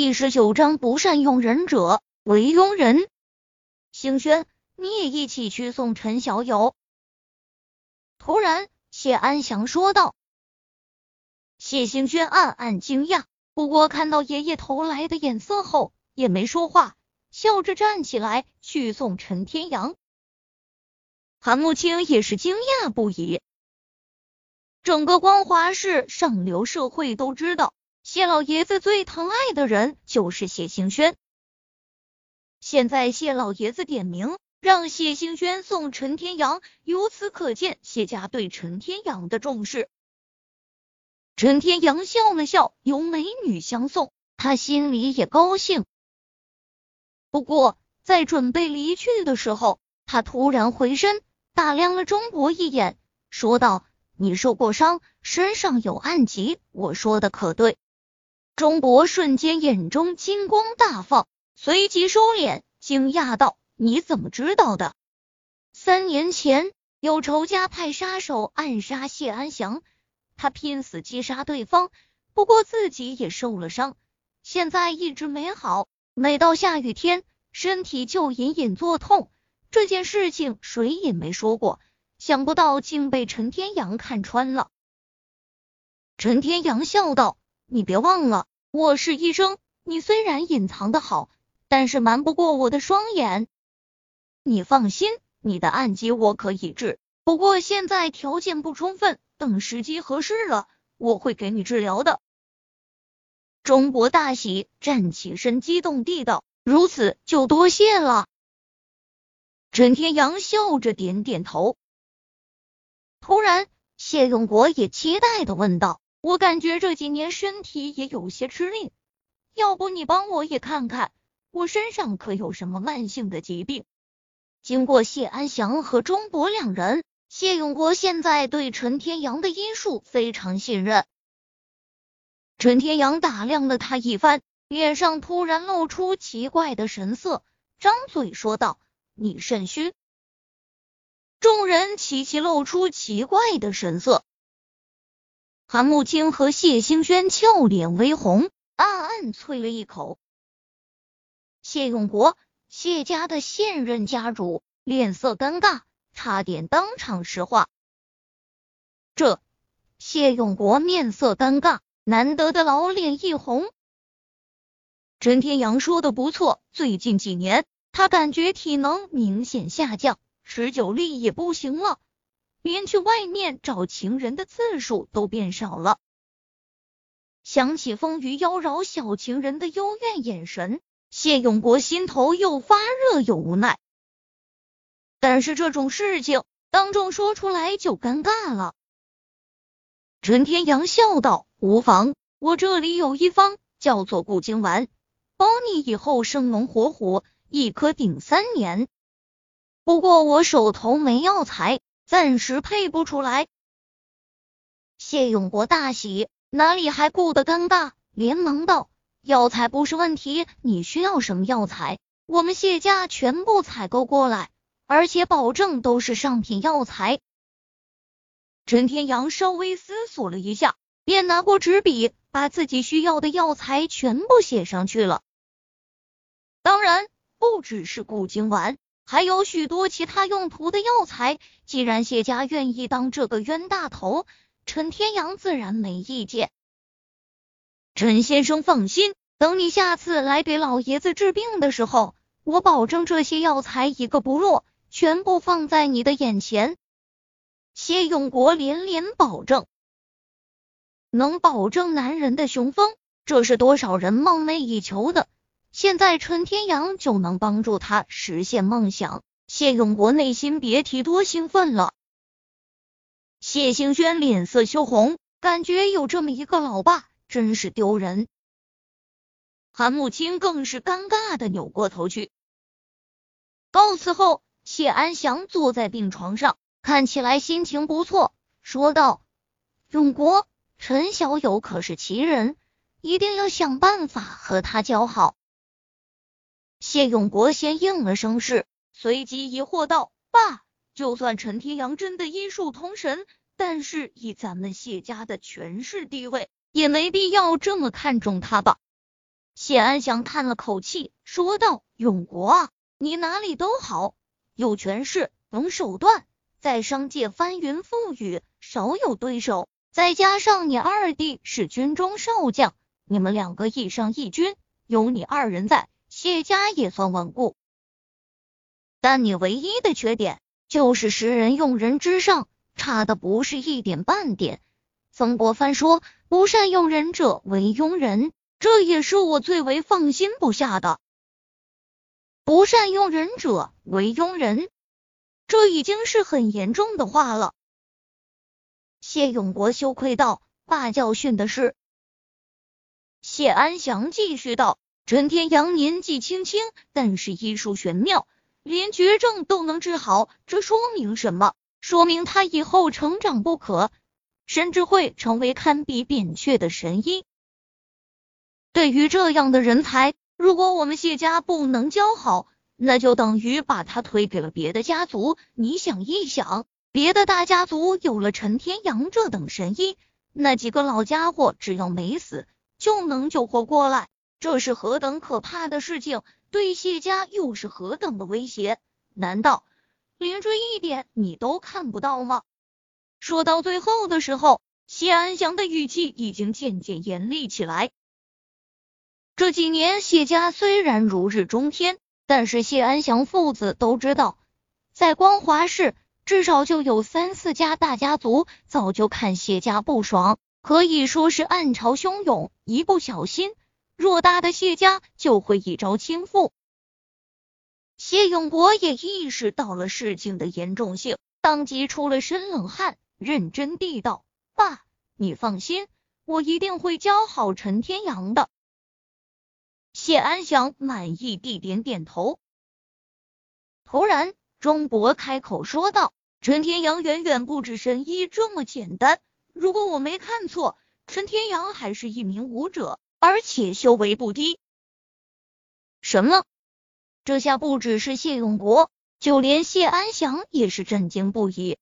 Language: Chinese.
第十九章不善用人者为庸人。星轩，你也一起去送陈小友。突然，谢安祥说道。谢星轩暗暗惊讶，不过看到爷爷投来的眼色后，也没说话，笑着站起来去送陈天阳。韩慕清也是惊讶不已。整个光华市上流社会都知道，谢老爷子最疼爱的人就是谢星轩。现在谢老爷子点名让谢星轩送陈天阳，由此可见谢家对陈天阳的重视。陈天阳笑了笑，有美女相送，他心里也高兴。不过在准备离去的时候，他突然回身打量了钟国一眼，说道：“你受过伤，身上有暗疾，我说的可对？”钟博瞬间眼中金光大放，随即收敛，惊讶道：“你怎么知道的？”三年前有仇家派杀手暗杀谢安祥。他拼死击杀对方，不过自己也受了伤，现在一直没好。每到下雨天，身体就隐隐作痛。这件事情谁也没说过，想不到竟被陈天阳看穿了。陈天阳笑道：“你别忘了，我是医生。你虽然隐藏的好，但是瞒不过我的双眼。你放心，你的暗疾我可以治，不过现在条件不充分。”等时机合适了，我会给你治疗的。钟国大喜，站起身，激动地道：“如此就多谢了。”陈天阳笑着点点头。突然，谢永国也期待的问道：“我感觉这几年身体也有些吃力，要不你帮我也看看，我身上可有什么慢性的疾病？”经过谢安祥和钟博两人。谢永国现在对陈天阳的医术非常信任。陈天阳打量了他一番，脸上突然露出奇怪的神色，张嘴说道：“你肾虚。”众人齐齐露出奇怪的神色。韩慕清和谢兴轩俏脸微红，暗暗啐了一口。谢永国，谢家的现任家主，脸色尴尬。差点当场石化，这谢永国面色尴尬，难得的老脸一红。陈天阳说的不错，最近几年他感觉体能明显下降，持久力也不行了，连去外面找情人的次数都变少了。想起风雨妖娆小情人的幽怨眼神，谢永国心头又发热又无奈。但是这种事情当众说出来就尴尬了。陈天阳笑道：“无妨，我这里有一方叫做固精丸，保你以后生龙活虎，一颗顶三年。不过我手头没药材，暂时配不出来。”谢永国大喜，哪里还顾得尴尬，连忙道：“药材不是问题，你需要什么药材，我们谢家全部采购过来。”而且保证都是上品药材。陈天阳稍微思索了一下，便拿过纸笔，把自己需要的药材全部写上去了。当然，不只是固精丸，还有许多其他用途的药材。既然谢家愿意当这个冤大头，陈天阳自然没意见。陈先生放心，等你下次来给老爷子治病的时候，我保证这些药材一个不落。全部放在你的眼前，谢永国连连保证，能保证男人的雄风，这是多少人梦寐以求的。现在陈天阳就能帮助他实现梦想，谢永国内心别提多兴奋了。谢兴轩脸色羞红，感觉有这么一个老爸真是丢人。韩慕清更是尴尬的扭过头去，告辞后。谢安祥坐在病床上，看起来心情不错，说道：“永国，陈小友可是奇人，一定要想办法和他交好。”谢永国先应了声是，随即疑惑道：“爸，就算陈天阳真的医术通神，但是以咱们谢家的权势地位，也没必要这么看重他吧？”谢安祥叹了口气，说道：“永国啊，你哪里都好，有权势，懂手段，在商界翻云覆雨，少有对手。再加上你二弟是军中少将，你们两个一上一军，有你二人在，谢家也算稳固。但你唯一的缺点就是识人用人之上，差的不是一点半点。曾国藩说：‘不善用人者为庸人’。”这也是我最为放心不下的。不善用人者为庸人，这已经是很严重的话了。谢永国羞愧道：“爸教训的是。”谢安祥继续道：“陈天阳年纪轻轻，但是医术玄妙，连绝症都能治好，这说明什么？说明他以后成长不可，甚至会成为堪比扁鹊的神医。”对于这样的人才，如果我们谢家不能交好，那就等于把他推给了别的家族。你想一想，别的大家族有了陈天阳这等神医，那几个老家伙只要没死，就能救活过来，这是何等可怕的事情！对谢家又是何等的威胁？难道连这一点你都看不到吗？说到最后的时候，谢安祥的语气已经渐渐严厉起来。这几年谢家虽然如日中天，但是谢安祥父子都知道，在光华市至少就有三四家大家族早就看谢家不爽，可以说是暗潮汹涌，一不小心，偌大的谢家就会一朝倾覆。谢永国也意识到了事情的严重性，当即出了身冷汗，认真地道：“爸，你放心，我一定会教好陈天阳的。”谢安祥满意地点点头。突然，钟博开口说道：“陈天阳远远不止神医这么简单。如果我没看错，陈天阳还是一名武者，而且修为不低。”什么？这下不只是谢永国，就连谢安祥也是震惊不已。